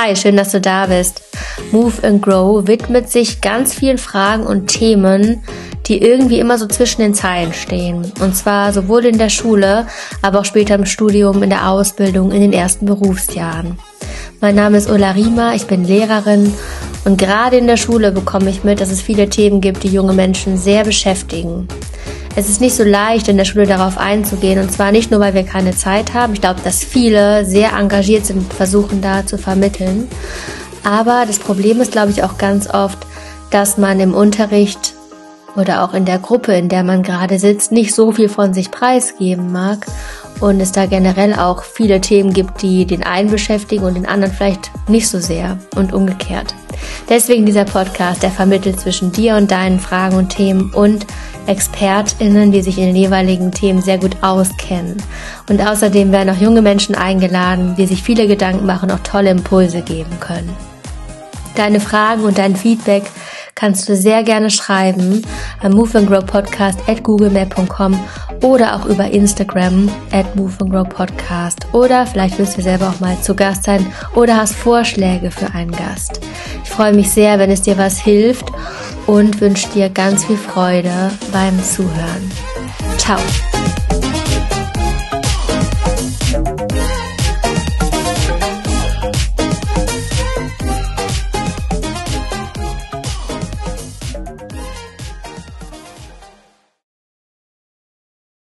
Hi, schön, dass du da bist. Move and Grow widmet sich ganz vielen Fragen und Themen, die irgendwie immer so zwischen den Zeilen stehen. Und zwar sowohl in der Schule, aber auch später im Studium, in der Ausbildung, in den ersten Berufsjahren. Mein Name ist Ulla Riemer, ich bin Lehrerin und gerade in der Schule bekomme ich mit, dass es viele Themen gibt, die junge Menschen sehr beschäftigen. Es ist nicht so leicht, in der Schule darauf einzugehen. Und zwar nicht nur, weil wir keine Zeit haben. Ich glaube, dass viele sehr engagiert sind, versuchen da zu vermitteln. Aber das Problem ist, glaube ich, auch ganz oft, dass man im Unterricht oder auch in der Gruppe, in der man gerade sitzt, nicht so viel von sich preisgeben mag und es da generell auch viele Themen gibt, die den einen beschäftigen und den anderen vielleicht nicht so sehr und umgekehrt. Deswegen dieser Podcast, der vermittelt zwischen dir und deinen Fragen und Themen und ExpertInnen, die sich in den jeweiligen Themen sehr gut auskennen. Und außerdem werden auch junge Menschen eingeladen, die sich viele Gedanken machen, auch tolle Impulse geben können. Deine Fragen und dein Feedback kannst du sehr gerne schreiben am Move and Grow Podcast at googlemail.com oder auch über Instagram at Move and Grow Podcast oder vielleicht willst du selber auch mal zu Gast sein oder hast Vorschläge für einen Gast. Ich freue mich sehr, wenn es dir was hilft und wünsche dir ganz viel Freude beim Zuhören. Ciao!